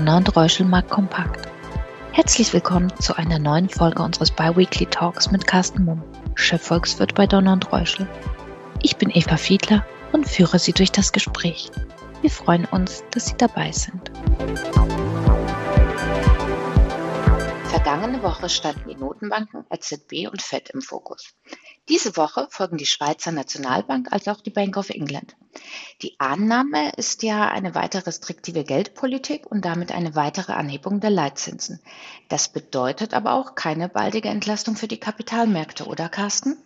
Donner und Reuschel Markt Kompakt. Herzlich willkommen zu einer neuen Folge unseres Biweekly Talks mit Carsten Mumm, Chefvolkswirt bei Donner und Reuschel. Ich bin Eva Fiedler und führe Sie durch das Gespräch. Wir freuen uns, dass Sie dabei sind. Vergangene Woche standen die Notenbanken EZB und Fed im Fokus. Diese Woche folgen die Schweizer Nationalbank als auch die Bank of England. Die Annahme ist ja eine weiter restriktive Geldpolitik und damit eine weitere Anhebung der Leitzinsen. Das bedeutet aber auch keine baldige Entlastung für die Kapitalmärkte, oder Carsten?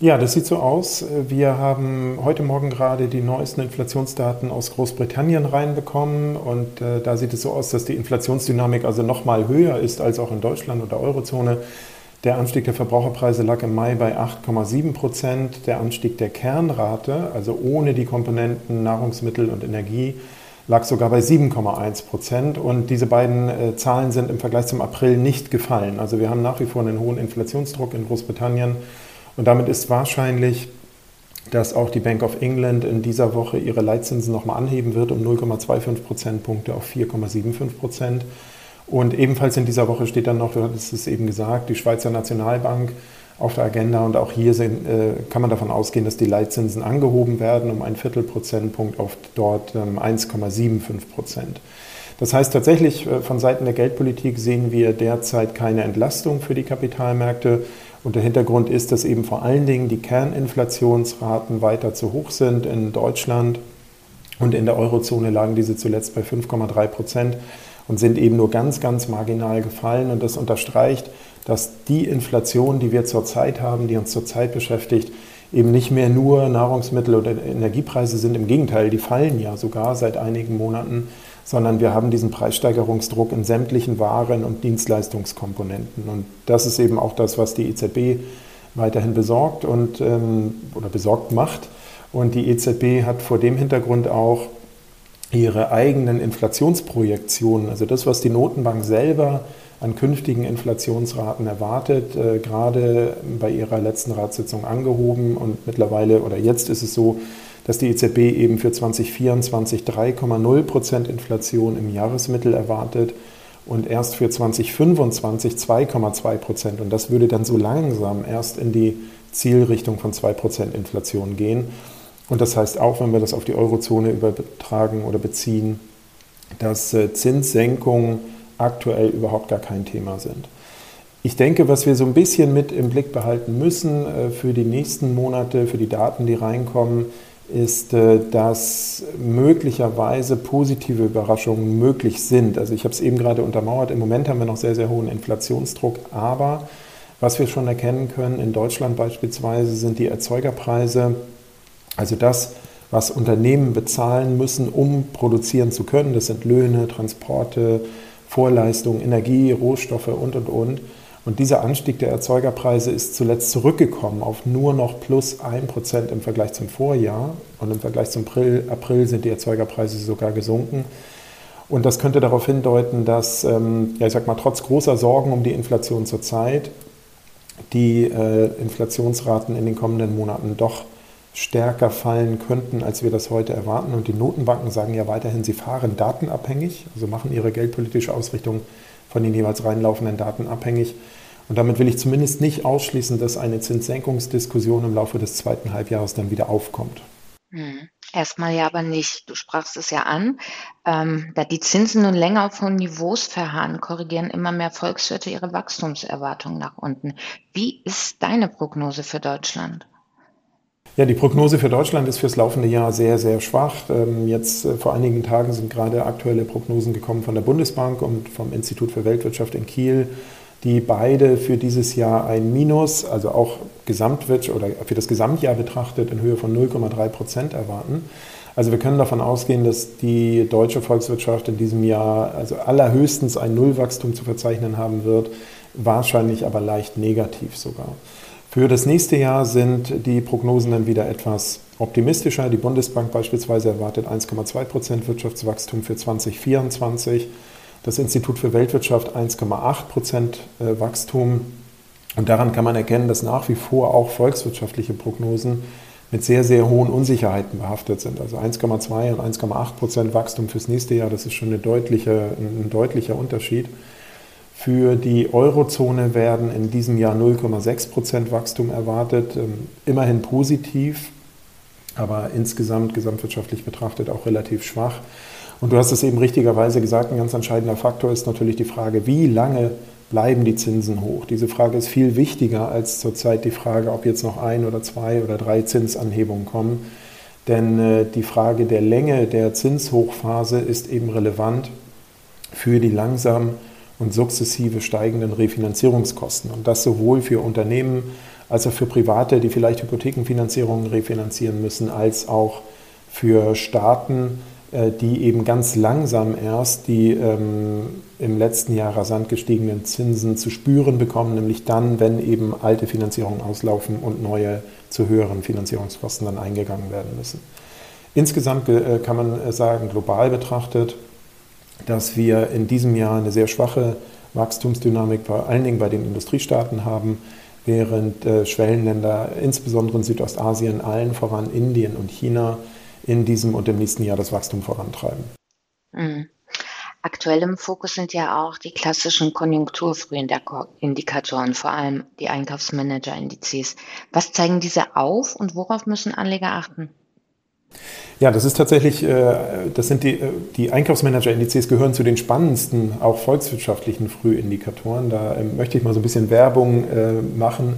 Ja, das sieht so aus. Wir haben heute Morgen gerade die neuesten Inflationsdaten aus Großbritannien reinbekommen und äh, da sieht es so aus, dass die Inflationsdynamik also noch mal höher ist als auch in Deutschland oder Eurozone. Der Anstieg der Verbraucherpreise lag im Mai bei 8,7 Prozent. Der Anstieg der Kernrate, also ohne die Komponenten Nahrungsmittel und Energie, lag sogar bei 7,1 Prozent. Und diese beiden äh, Zahlen sind im Vergleich zum April nicht gefallen. Also wir haben nach wie vor einen hohen Inflationsdruck in Großbritannien. Und damit ist wahrscheinlich, dass auch die Bank of England in dieser Woche ihre Leitzinsen nochmal anheben wird um 0,25 Prozentpunkte auf 4,75 Prozent. Und ebenfalls in dieser Woche steht dann noch, du hattest es eben gesagt, die Schweizer Nationalbank auf der Agenda. Und auch hier sind, äh, kann man davon ausgehen, dass die Leitzinsen angehoben werden um ein Viertelprozentpunkt auf dort ähm, 1,75 Prozent. Das heißt tatsächlich, äh, von Seiten der Geldpolitik sehen wir derzeit keine Entlastung für die Kapitalmärkte. Und der Hintergrund ist, dass eben vor allen Dingen die Kerninflationsraten weiter zu hoch sind in Deutschland. Und in der Eurozone lagen diese zuletzt bei 5,3 Prozent und sind eben nur ganz, ganz marginal gefallen. Und das unterstreicht, dass die Inflation, die wir zurzeit haben, die uns zurzeit beschäftigt, eben nicht mehr nur Nahrungsmittel oder Energiepreise sind. Im Gegenteil, die fallen ja sogar seit einigen Monaten, sondern wir haben diesen Preissteigerungsdruck in sämtlichen Waren und Dienstleistungskomponenten. Und das ist eben auch das, was die EZB weiterhin besorgt und ähm, oder besorgt macht. Und die EZB hat vor dem Hintergrund auch ihre eigenen Inflationsprojektionen, also das, was die Notenbank selber an künftigen Inflationsraten erwartet, äh, gerade bei ihrer letzten Ratssitzung angehoben. Und mittlerweile oder jetzt ist es so, dass die EZB eben für 2024 3,0 Prozent Inflation im Jahresmittel erwartet und erst für 2025 2,2 Prozent. Und das würde dann so langsam erst in die Zielrichtung von 2 Prozent Inflation gehen. Und das heißt auch, wenn wir das auf die Eurozone übertragen oder beziehen, dass äh, Zinssenkungen aktuell überhaupt gar kein Thema sind. Ich denke, was wir so ein bisschen mit im Blick behalten müssen äh, für die nächsten Monate, für die Daten, die reinkommen, ist, äh, dass möglicherweise positive Überraschungen möglich sind. Also ich habe es eben gerade untermauert, im Moment haben wir noch sehr, sehr hohen Inflationsdruck, aber was wir schon erkennen können, in Deutschland beispielsweise sind die Erzeugerpreise also das, was Unternehmen bezahlen müssen, um produzieren zu können, das sind Löhne, Transporte, Vorleistungen, Energie, Rohstoffe und, und, und. Und dieser Anstieg der Erzeugerpreise ist zuletzt zurückgekommen auf nur noch plus 1% im Vergleich zum Vorjahr. Und im Vergleich zum April, April sind die Erzeugerpreise sogar gesunken. Und das könnte darauf hindeuten, dass, ähm, ja, ich sag mal, trotz großer Sorgen um die Inflation zurzeit die äh, Inflationsraten in den kommenden Monaten doch stärker fallen könnten, als wir das heute erwarten. Und die Notenbanken sagen ja weiterhin, sie fahren datenabhängig, also machen ihre geldpolitische Ausrichtung von den jeweils reinlaufenden Daten abhängig. Und damit will ich zumindest nicht ausschließen, dass eine Zinssenkungsdiskussion im Laufe des zweiten Halbjahres dann wieder aufkommt. Hm. Erstmal ja aber nicht. Du sprachst es ja an. Ähm, da die Zinsen nun länger auf hohen Niveaus verharren, korrigieren immer mehr Volkswirte ihre Wachstumserwartungen nach unten. Wie ist deine Prognose für Deutschland? Ja, die Prognose für Deutschland ist fürs laufende Jahr sehr, sehr schwach. Ähm, jetzt äh, vor einigen Tagen sind gerade aktuelle Prognosen gekommen von der Bundesbank und vom Institut für Weltwirtschaft in Kiel, die beide für dieses Jahr ein Minus, also auch Gesamtwirtschaft oder für das Gesamtjahr betrachtet, in Höhe von 0,3 Prozent erwarten. Also wir können davon ausgehen, dass die deutsche Volkswirtschaft in diesem Jahr also allerhöchstens ein Nullwachstum zu verzeichnen haben wird, wahrscheinlich aber leicht negativ sogar. Für das nächste Jahr sind die Prognosen dann wieder etwas optimistischer. Die Bundesbank beispielsweise erwartet 1,2 Prozent Wirtschaftswachstum für 2024. Das Institut für Weltwirtschaft 1,8 Prozent äh, Wachstum. Und daran kann man erkennen, dass nach wie vor auch volkswirtschaftliche Prognosen mit sehr, sehr hohen Unsicherheiten behaftet sind. Also 1,2 und 1,8 Prozent Wachstum fürs nächste Jahr, das ist schon deutliche, ein deutlicher Unterschied. Für die Eurozone werden in diesem Jahr 0,6 Prozent Wachstum erwartet, ähm, immerhin positiv, aber insgesamt gesamtwirtschaftlich betrachtet auch relativ schwach. Und du hast es eben richtigerweise gesagt, ein ganz entscheidender Faktor ist natürlich die Frage, wie lange bleiben die Zinsen hoch? Diese Frage ist viel wichtiger als zurzeit die Frage, ob jetzt noch ein oder zwei oder drei Zinsanhebungen kommen. Denn äh, die Frage der Länge der Zinshochphase ist eben relevant für die langsam und sukzessive steigenden Refinanzierungskosten. Und das sowohl für Unternehmen als auch für Private, die vielleicht Hypothekenfinanzierungen refinanzieren müssen, als auch für Staaten, äh, die eben ganz langsam erst die ähm, im letzten Jahr rasant gestiegenen Zinsen zu spüren bekommen, nämlich dann, wenn eben alte Finanzierungen auslaufen und neue zu höheren Finanzierungskosten dann eingegangen werden müssen. Insgesamt äh, kann man äh, sagen, global betrachtet, dass wir in diesem Jahr eine sehr schwache Wachstumsdynamik vor allen Dingen bei den Industriestaaten haben, während äh, Schwellenländer, insbesondere in Südostasien, allen voran Indien und China, in diesem und im nächsten Jahr das Wachstum vorantreiben. Mhm. Aktuell im Fokus sind ja auch die klassischen Konjunkturfrühindikatoren, vor allem die Einkaufsmanager-Indizes. Was zeigen diese auf und worauf müssen Anleger achten? Ja, das ist tatsächlich, äh, das sind die, äh, die Einkaufsmanager-Indizes gehören zu den spannendsten, auch volkswirtschaftlichen Frühindikatoren. Da ähm, möchte ich mal so ein bisschen Werbung äh, machen,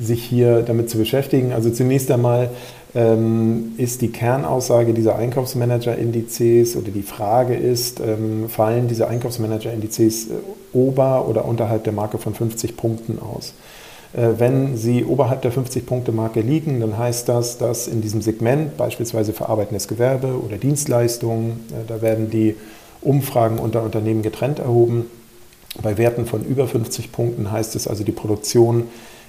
sich hier damit zu beschäftigen. Also zunächst einmal ähm, ist die Kernaussage dieser Einkaufsmanager-Indizes oder die Frage ist, ähm, fallen diese Einkaufsmanager-Indizes ober- oder unterhalb der Marke von 50 Punkten aus? Äh, wenn sie oberhalb der 50-Punkte-Marke liegen, dann heißt das, dass in diesem Segment, beispielsweise verarbeitendes Gewerbe oder Dienstleistungen, äh, da werden die Umfragen unter Unternehmen getrennt erhoben. Bei Werten von über 50 Punkten heißt es also, die Produktion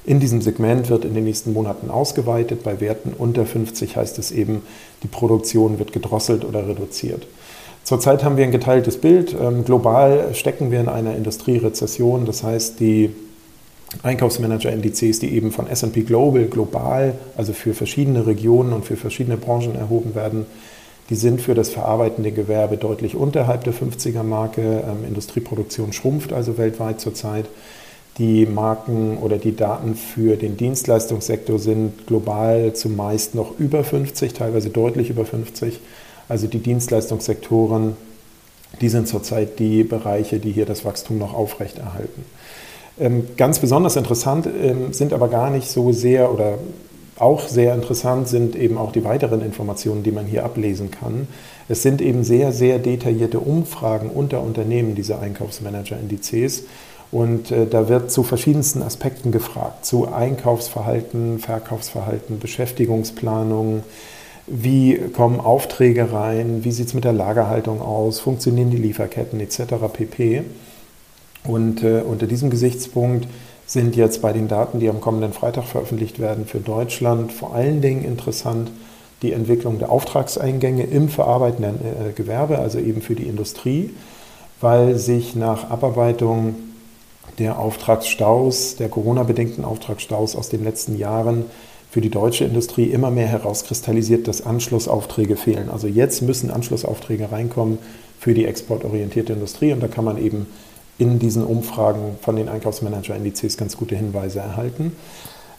in diesem Segment wird in den nächsten Monaten ausgeweitet. Bei Werten unter 50 heißt es eben, die Produktion wird gedrosselt oder reduziert. Zurzeit haben wir ein geteiltes Bild. Ähm, global stecken wir in einer Industrierezession. Das heißt, die Einkaufsmanager-Indizes, die eben von SP Global global, also für verschiedene Regionen und für verschiedene Branchen erhoben werden, die sind für das verarbeitende Gewerbe deutlich unterhalb der 50er-Marke. Ähm, Industrieproduktion schrumpft also weltweit zurzeit. Die Marken oder die Daten für den Dienstleistungssektor sind global zumeist noch über 50, teilweise deutlich über 50. Also die Dienstleistungssektoren, die sind zurzeit die Bereiche, die hier das Wachstum noch aufrechterhalten. Ähm, ganz besonders interessant ähm, sind aber gar nicht so sehr oder auch sehr interessant sind eben auch die weiteren Informationen, die man hier ablesen kann. Es sind eben sehr, sehr detaillierte Umfragen unter Unternehmen, diese Einkaufsmanager-Indizes. Und äh, da wird zu verschiedensten Aspekten gefragt, zu Einkaufsverhalten, Verkaufsverhalten, Beschäftigungsplanung, wie kommen Aufträge rein, wie sieht es mit der Lagerhaltung aus, funktionieren die Lieferketten etc. pp. Und äh, unter diesem Gesichtspunkt sind jetzt bei den Daten, die am kommenden Freitag veröffentlicht werden, für Deutschland vor allen Dingen interessant die Entwicklung der Auftragseingänge im verarbeitenden äh, Gewerbe, also eben für die Industrie, weil sich nach Abarbeitung der Auftragsstaus, der Corona-bedingten Auftragsstaus aus den letzten Jahren für die deutsche Industrie immer mehr herauskristallisiert, dass Anschlussaufträge fehlen. Also jetzt müssen Anschlussaufträge reinkommen für die exportorientierte Industrie und da kann man eben in diesen Umfragen von den Einkaufsmanager-Indizes ganz gute Hinweise erhalten.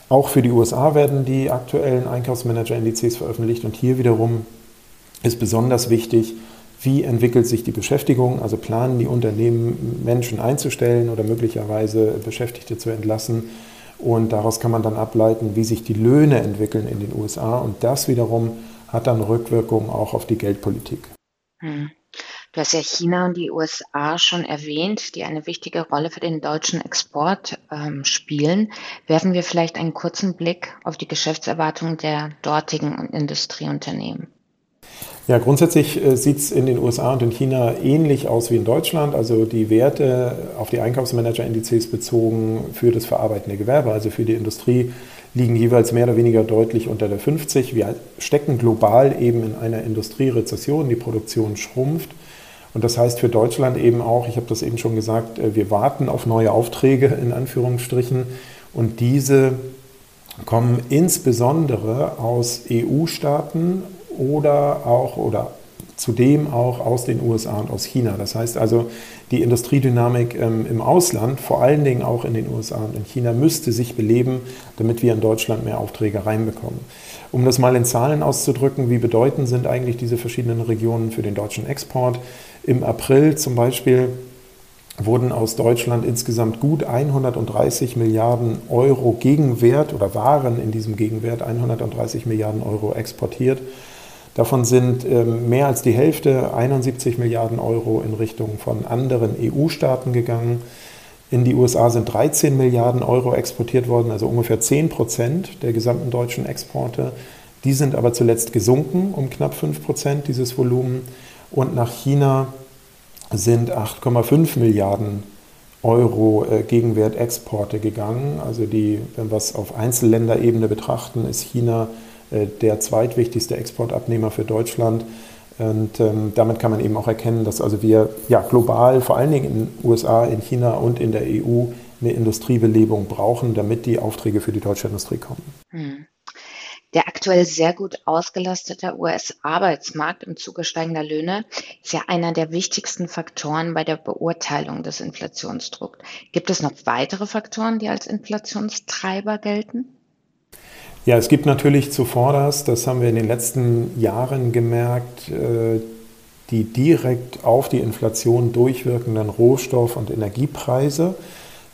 Auch für die USA werden die aktuellen Einkaufsmanager-Indizes veröffentlicht und hier wiederum ist besonders wichtig, wie entwickelt sich die Beschäftigung, also planen die Unternehmen Menschen einzustellen oder möglicherweise Beschäftigte zu entlassen. Und daraus kann man dann ableiten, wie sich die Löhne entwickeln in den USA. Und das wiederum hat dann Rückwirkungen auch auf die Geldpolitik. Hm. Du hast ja China und die USA schon erwähnt, die eine wichtige Rolle für den deutschen Export ähm, spielen. Werfen wir vielleicht einen kurzen Blick auf die Geschäftserwartungen der dortigen Industrieunternehmen. Ja, grundsätzlich äh, sieht es in den USA und in China ähnlich aus wie in Deutschland. Also die Werte auf die Einkaufsmanager-Indizes bezogen für das verarbeitende Gewerbe, also für die Industrie, liegen jeweils mehr oder weniger deutlich unter der 50. Wir stecken global eben in einer Industrierezession, die Produktion schrumpft. Und das heißt für Deutschland eben auch, ich habe das eben schon gesagt, äh, wir warten auf neue Aufträge in Anführungsstrichen. Und diese kommen insbesondere aus EU-Staaten oder auch oder zudem auch aus den USA und aus China. Das heißt also, die Industriedynamik ähm, im Ausland, vor allen Dingen auch in den USA und in China, müsste sich beleben, damit wir in Deutschland mehr Aufträge reinbekommen. Um das mal in Zahlen auszudrücken, wie bedeutend sind eigentlich diese verschiedenen Regionen für den deutschen Export? Im April zum Beispiel wurden aus Deutschland insgesamt gut 130 Milliarden Euro Gegenwert oder waren in diesem Gegenwert 130 Milliarden Euro exportiert. Davon sind ähm, mehr als die Hälfte, 71 Milliarden Euro, in Richtung von anderen EU-Staaten gegangen. In die USA sind 13 Milliarden Euro exportiert worden, also ungefähr 10 Prozent der gesamten deutschen Exporte. Die sind aber zuletzt gesunken um knapp 5 Prozent dieses Volumen. Und nach China sind 8,5 Milliarden Euro äh, Gegenwert Exporte gegangen. Also die, wenn wir es auf Einzelländerebene betrachten, ist China der zweitwichtigste Exportabnehmer für Deutschland. Und ähm, damit kann man eben auch erkennen, dass also wir ja, global, vor allen Dingen in den USA, in China und in der EU, eine Industriebelebung brauchen, damit die Aufträge für die deutsche Industrie kommen. Hm. Der aktuell sehr gut ausgelastete US-Arbeitsmarkt im Zuge steigender Löhne ist ja einer der wichtigsten Faktoren bei der Beurteilung des Inflationsdrucks. Gibt es noch weitere Faktoren, die als Inflationstreiber gelten? Ja, es gibt natürlich zuvorderst, das haben wir in den letzten Jahren gemerkt, äh, die direkt auf die Inflation durchwirkenden Rohstoff- und Energiepreise.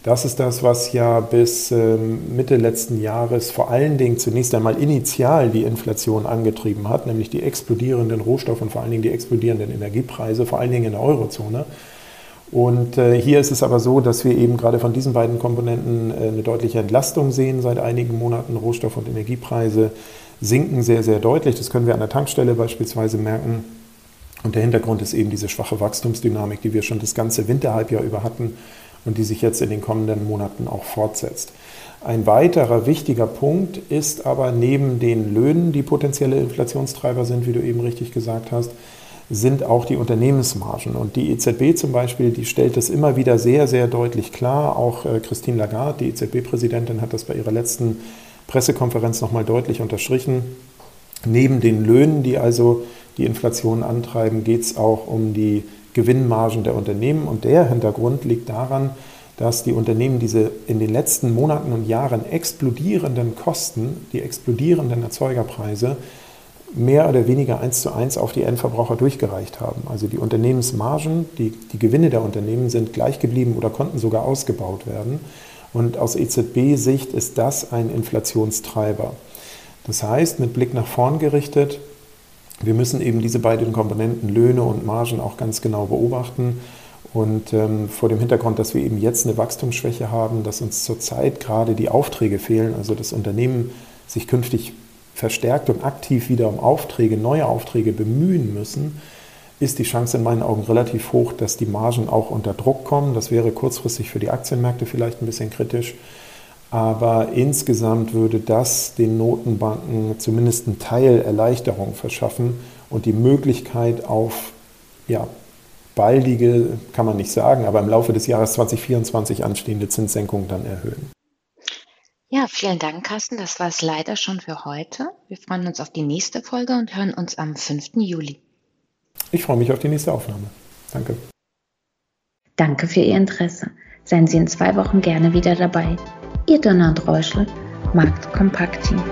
Das ist das, was ja bis ähm, Mitte letzten Jahres vor allen Dingen zunächst einmal initial die Inflation angetrieben hat, nämlich die explodierenden Rohstoff- und vor allen Dingen die explodierenden Energiepreise, vor allen Dingen in der Eurozone. Und äh, hier ist es aber so, dass wir eben gerade von diesen beiden Komponenten äh, eine deutliche Entlastung sehen seit einigen Monaten. Rohstoff- und Energiepreise sinken sehr, sehr deutlich. Das können wir an der Tankstelle beispielsweise merken. Und der Hintergrund ist eben diese schwache Wachstumsdynamik, die wir schon das ganze Winterhalbjahr über hatten und die sich jetzt in den kommenden Monaten auch fortsetzt. Ein weiterer wichtiger Punkt ist aber neben den Löhnen, die potenzielle Inflationstreiber sind, wie du eben richtig gesagt hast, sind auch die Unternehmensmargen. Und die EZB zum Beispiel, die stellt das immer wieder sehr, sehr deutlich klar. Auch äh, Christine Lagarde, die EZB-Präsidentin, hat das bei ihrer letzten Pressekonferenz nochmal deutlich unterstrichen. Neben den Löhnen, die also die Inflation antreiben, geht es auch um die Gewinnmargen der Unternehmen. Und der Hintergrund liegt daran, dass die Unternehmen diese in den letzten Monaten und Jahren explodierenden Kosten, die explodierenden Erzeugerpreise, mehr oder weniger eins zu eins auf die Endverbraucher durchgereicht haben. Also die Unternehmensmargen, die, die Gewinne der Unternehmen sind gleich geblieben oder konnten sogar ausgebaut werden. Und aus EZB-Sicht ist das ein Inflationstreiber. Das heißt, mit Blick nach vorn gerichtet, wir müssen eben diese beiden Komponenten Löhne und Margen auch ganz genau beobachten. Und ähm, vor dem Hintergrund, dass wir eben jetzt eine Wachstumsschwäche haben, dass uns zurzeit gerade die Aufträge fehlen, also das Unternehmen sich künftig verstärkt und aktiv wieder um Aufträge, neue Aufträge bemühen müssen, ist die Chance in meinen Augen relativ hoch, dass die Margen auch unter Druck kommen. Das wäre kurzfristig für die Aktienmärkte vielleicht ein bisschen kritisch. Aber insgesamt würde das den Notenbanken zumindest einen Teil Erleichterung verschaffen und die Möglichkeit auf ja, baldige, kann man nicht sagen, aber im Laufe des Jahres 2024 anstehende Zinssenkungen dann erhöhen. Ja, vielen Dank, Carsten. Das war es leider schon für heute. Wir freuen uns auf die nächste Folge und hören uns am 5. Juli. Ich freue mich auf die nächste Aufnahme. Danke. Danke für Ihr Interesse. Seien Sie in zwei Wochen gerne wieder dabei. Ihr Donner und Reuschel, Markt Kompakt Team.